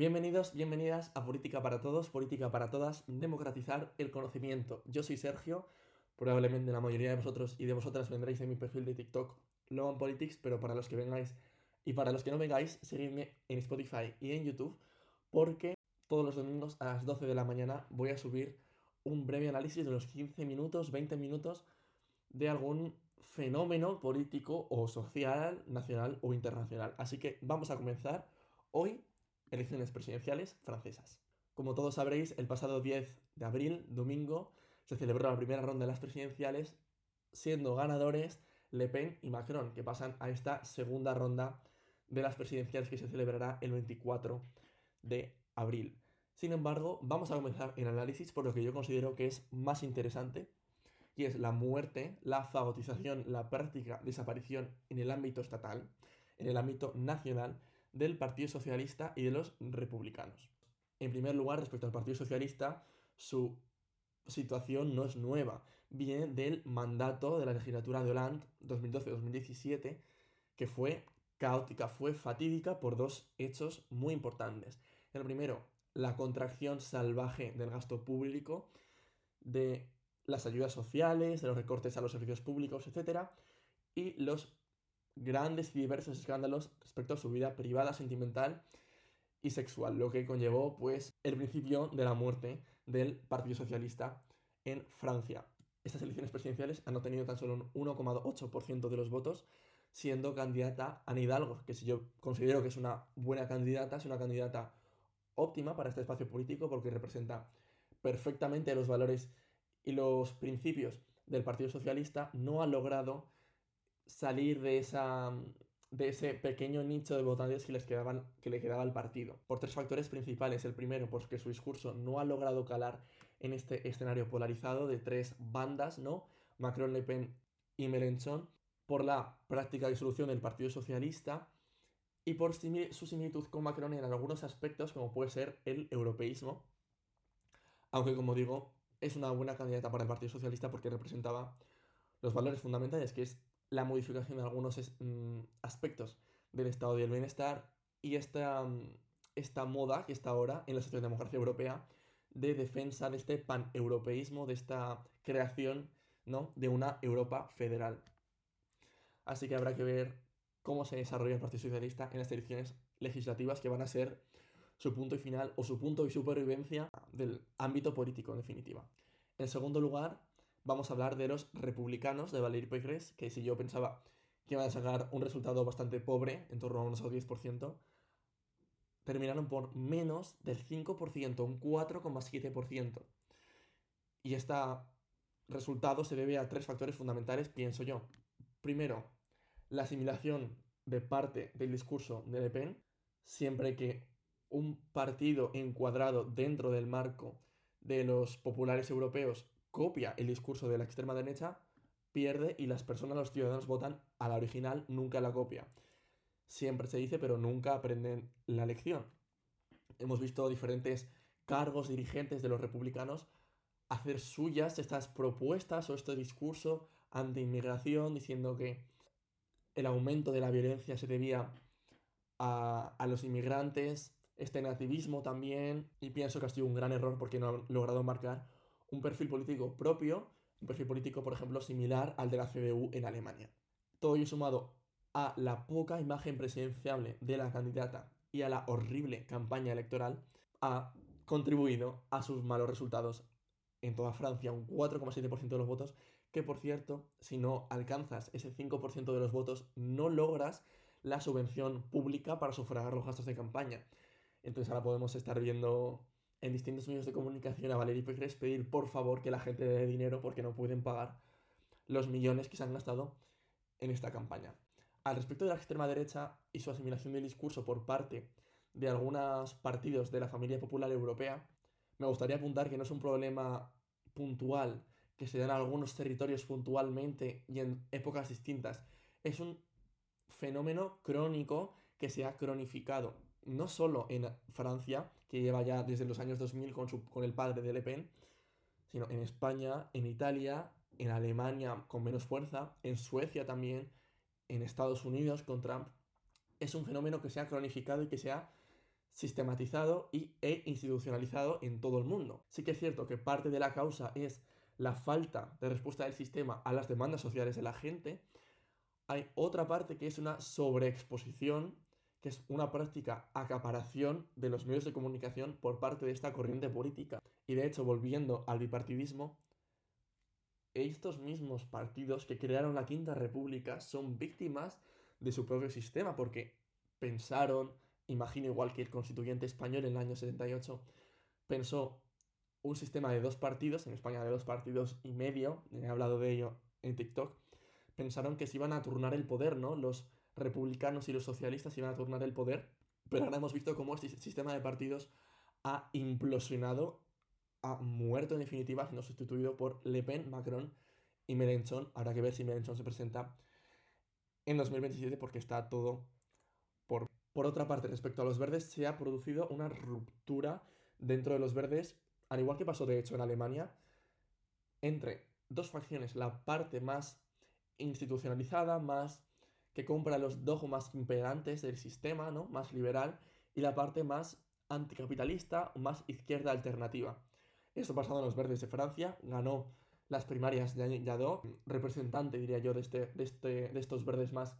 Bienvenidos, bienvenidas a Política para Todos, Política para Todas, democratizar el conocimiento. Yo soy Sergio, probablemente la mayoría de vosotros y de vosotras vendréis de mi perfil de TikTok, Logan Politics, pero para los que vengáis y para los que no vengáis, seguidme en Spotify y en YouTube, porque todos los domingos a las 12 de la mañana voy a subir un breve análisis de los 15 minutos, 20 minutos de algún fenómeno político o social, nacional o internacional. Así que vamos a comenzar hoy elecciones presidenciales francesas. Como todos sabréis, el pasado 10 de abril, domingo, se celebró la primera ronda de las presidenciales, siendo ganadores Le Pen y Macron, que pasan a esta segunda ronda de las presidenciales que se celebrará el 24 de abril. Sin embargo, vamos a comenzar el análisis por lo que yo considero que es más interesante, y es la muerte, la fagotización, la práctica desaparición en el ámbito estatal, en el ámbito nacional, del Partido Socialista y de los republicanos. En primer lugar, respecto al Partido Socialista, su situación no es nueva. Viene del mandato de la legislatura de Hollande 2012-2017, que fue caótica, fue fatídica por dos hechos muy importantes. El primero, la contracción salvaje del gasto público, de las ayudas sociales, de los recortes a los servicios públicos, etc. Y los grandes y diversos escándalos respecto a su vida privada, sentimental y sexual, lo que conllevó pues el principio de la muerte del Partido Socialista en Francia. Estas elecciones presidenciales han obtenido tan solo un 1,8% de los votos, siendo candidata Ana Hidalgo, que si yo considero que es una buena candidata, es una candidata óptima para este espacio político porque representa perfectamente los valores y los principios del Partido Socialista, no ha logrado salir de esa de ese pequeño nicho de votantes que, les quedaban, que le quedaba al partido. Por tres factores principales. El primero, porque su discurso no ha logrado calar en este escenario polarizado de tres bandas, ¿no? Macron, Le Pen y Mélenchon. Por la práctica disolución del Partido Socialista y por su similitud con Macron en algunos aspectos, como puede ser el europeísmo. Aunque, como digo, es una buena candidata para el Partido Socialista porque representaba los valores fundamentales, que es la modificación de algunos mm, aspectos del estado del bienestar y esta, mm, esta moda que está ahora en la socialdemocracia europea de defensa de este paneuropeísmo, de esta creación ¿no? de una Europa federal. Así que habrá que ver cómo se desarrolla el Partido Socialista en las elecciones legislativas que van a ser su punto final o su punto y supervivencia del ámbito político en definitiva. En segundo lugar, vamos a hablar de los republicanos de Valéry Pécresse, que si yo pensaba que iban a sacar un resultado bastante pobre, en torno a unos 10%, terminaron por menos del 5%, un 4,7%. Y este resultado se debe a tres factores fundamentales, pienso yo. Primero, la asimilación de parte del discurso de Le Pen, siempre que un partido encuadrado dentro del marco de los populares europeos copia el discurso de la extrema derecha, pierde y las personas, los ciudadanos votan a la original, nunca la copia. Siempre se dice, pero nunca aprenden la lección. Hemos visto diferentes cargos dirigentes de los republicanos hacer suyas estas propuestas o este discurso anti-inmigración, diciendo que el aumento de la violencia se debía a, a, los inmigrantes, este nativismo también, y pienso que ha sido un gran error porque no han logrado marcar un perfil político propio, un perfil político, por ejemplo, similar al de la CDU en Alemania. Todo ello sumado a la poca imagen presidenciable de la candidata y a la horrible campaña electoral, ha contribuido a sus malos resultados en toda Francia, un 4,7% de los votos, que por cierto, si no alcanzas ese 5% de los votos, no logras la subvención pública para sufragar los gastos de campaña. Entonces ahora podemos estar viendo en distintos medios de comunicación a Valerie Pécresse pedir por favor que la gente dé dinero porque no pueden pagar los millones que se han gastado en esta campaña. Al respecto de la extrema derecha y su asimilación del discurso por parte de algunos partidos de la familia popular europea, me gustaría apuntar que no es un problema puntual que se da en algunos territorios puntualmente y en épocas distintas. Es un fenómeno crónico que se ha cronificado no solo en Francia, que lleva ya desde los años 2000 con, su, con el padre de Le Pen, sino en España, en Italia, en Alemania con menos fuerza, en Suecia también, en Estados Unidos con Trump. Es un fenómeno que se ha cronificado y que se ha sistematizado y, e institucionalizado en todo el mundo. Sí que es cierto que parte de la causa es la falta de respuesta del sistema a las demandas sociales de la gente. Hay otra parte que es una sobreexposición, que es una práctica acaparación de los medios de comunicación por parte de esta corriente política. Y de hecho, volviendo al bipartidismo, estos mismos partidos que crearon la Quinta República son víctimas de su propio sistema, porque pensaron, imagino igual que el constituyente español en el año 78 pensó un sistema de dos partidos, en España de dos partidos y medio, he hablado de ello en TikTok, pensaron que se iban a turnar el poder, ¿no? Los republicanos y los socialistas iban a turnar el poder, pero ahora hemos visto cómo este sistema de partidos ha implosionado, ha muerto en definitiva, siendo sustituido por Le Pen, Macron y Mélenchon. Habrá que ver si Mélenchon se presenta en 2027 porque está todo por por otra parte, respecto a los verdes, se ha producido una ruptura dentro de los verdes, al igual que pasó de hecho en Alemania, entre dos facciones, la parte más institucionalizada, más que compra los dogmas imperantes del sistema, ¿no? más liberal, y la parte más anticapitalista, más izquierda alternativa. Esto pasado en los verdes de Francia, ganó las primarias de Jadot, representante, diría yo, de, este, de, este, de estos verdes más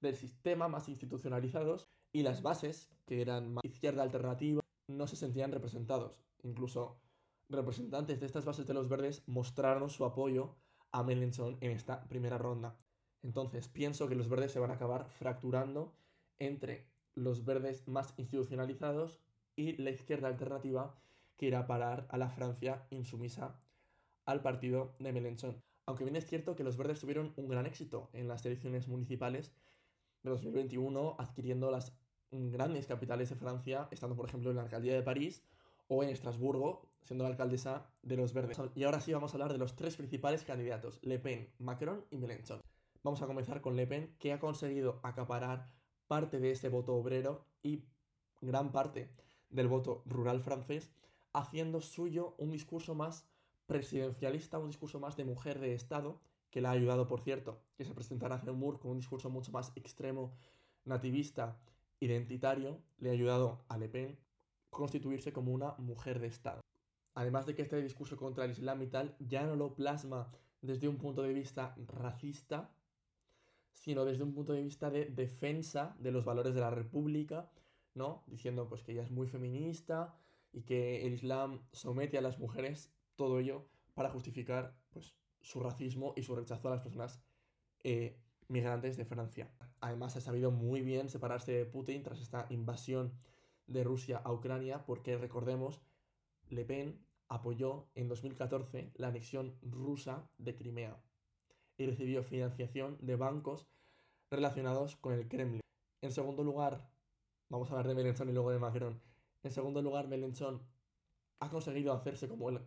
del sistema más institucionalizados y las bases, que eran más izquierda alternativa, no se sentían representados. Incluso representantes de estas bases de los verdes mostraron su apoyo a Melenchon en esta primera ronda. Entonces pienso que los verdes se van a acabar fracturando entre los verdes más institucionalizados y la izquierda alternativa que irá a parar a la Francia insumisa al partido de Melenchon. Aunque bien es cierto que los verdes tuvieron un gran éxito en las elecciones municipales de 2021 adquiriendo las grandes capitales de Francia, estando por ejemplo en la alcaldía de París o en Estrasburgo, siendo la alcaldesa de los verdes. Y ahora sí vamos a hablar de los tres principales candidatos, Le Pen, Macron y Mélenchon. Vamos a comenzar con Le Pen, que ha conseguido acaparar parte de ese voto obrero y gran parte del voto rural francés, haciendo suyo un discurso más presidencialista, un discurso más de mujer de Estado, que le ha ayudado, por cierto, que se presentara a Moore con un discurso mucho más extremo, nativista, identitario, le ha ayudado a Le Pen constituirse como una mujer de Estado. Además de que este discurso contra el Islam y tal ya no lo plasma desde un punto de vista racista, sino desde un punto de vista de defensa de los valores de la República, ¿no? Diciendo pues que ella es muy feminista y que el Islam somete a las mujeres, todo ello para justificar pues su racismo y su rechazo a las personas eh, migrantes de Francia. Además, ha sabido muy bien separarse de Putin tras esta invasión de Rusia a Ucrania, porque recordemos, Le Pen apoyó en 2014 la anexión rusa de Crimea y recibió financiación de bancos relacionados con el Kremlin. En segundo lugar, vamos a hablar de Mélenchon y luego de Macron. En segundo lugar, Mélenchon ha conseguido hacerse como el,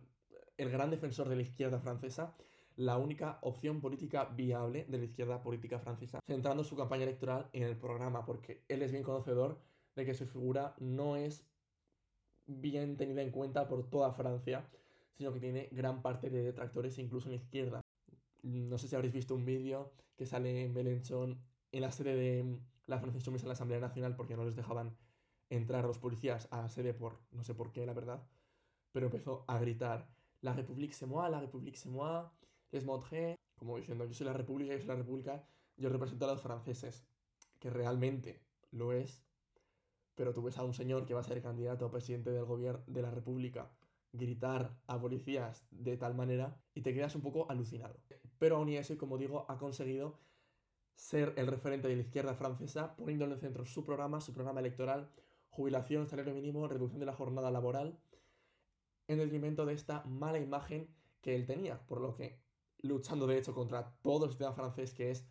el gran defensor de la izquierda francesa la única opción política viable de la izquierda política francesa, centrando su campaña electoral en el programa, porque él es bien conocedor de que su figura no es bien tenida en cuenta por toda Francia, sino que tiene gran parte de detractores incluso en la izquierda. No sé si habréis visto un vídeo que sale en Belenchon en la sede de la Francia Insumisa en la Asamblea Nacional porque no les dejaban entrar los policías a la sede por no sé por qué, la verdad, pero empezó a gritar La République c'est moi, la République c'est moi, les montré, como diciendo, yo soy la República, yo soy la República, yo represento a los franceses, que realmente lo es, pero tú ves a un señor que va a ser candidato a presidente del gobierno de la República gritar a policías de tal manera y te quedas un poco alucinado. Pero aún y así, como digo, ha conseguido ser el referente de la izquierda francesa, poniendo en el centro su programa, su programa electoral, jubilación, salario mínimo, reducción de la jornada laboral, en detrimento de esta mala imagen que él tenía, por lo que luchando de hecho contra todo el sistema francés que es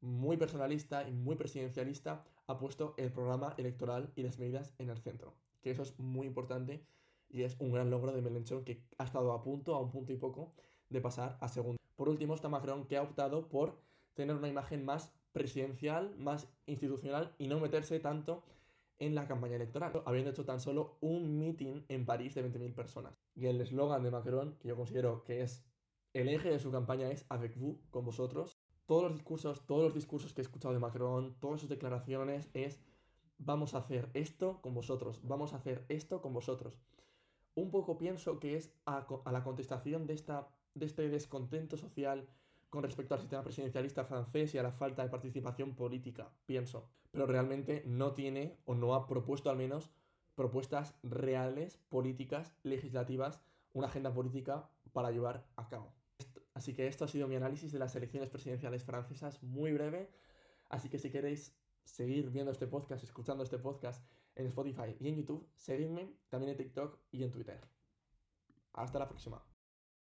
muy personalista y muy presidencialista, ha puesto el programa electoral y las medidas en el centro. Que eso es muy importante y es un gran logro de Mélenchon que ha estado a punto, a un punto y poco, de pasar a segundo. Por último está Macron que ha optado por tener una imagen más presidencial, más institucional y no meterse tanto en la campaña electoral, habiendo hecho tan solo un meeting en París de 20.000 personas. Y el eslogan de Macron, que yo considero que es el eje de su campaña es avec vous, con vosotros. Todos los discursos, todos los discursos que he escuchado de Macron, todas sus declaraciones es vamos a hacer esto con vosotros, vamos a hacer esto con vosotros. Un poco pienso que es a, la contestación de, esta, de este descontento social con respecto al sistema presidencialista francés y a la falta de participación política, pienso. Pero realmente no tiene, o no ha propuesto al menos, propuestas reales, políticas, legislativas, una agenda política para llevar a cabo. Así que esto ha sido mi análisis de las elecciones presidenciales francesas, muy breve. Así que si queréis seguir viendo este podcast, escuchando este podcast en Spotify y en YouTube, seguidme también en TikTok y en Twitter. Hasta la próxima.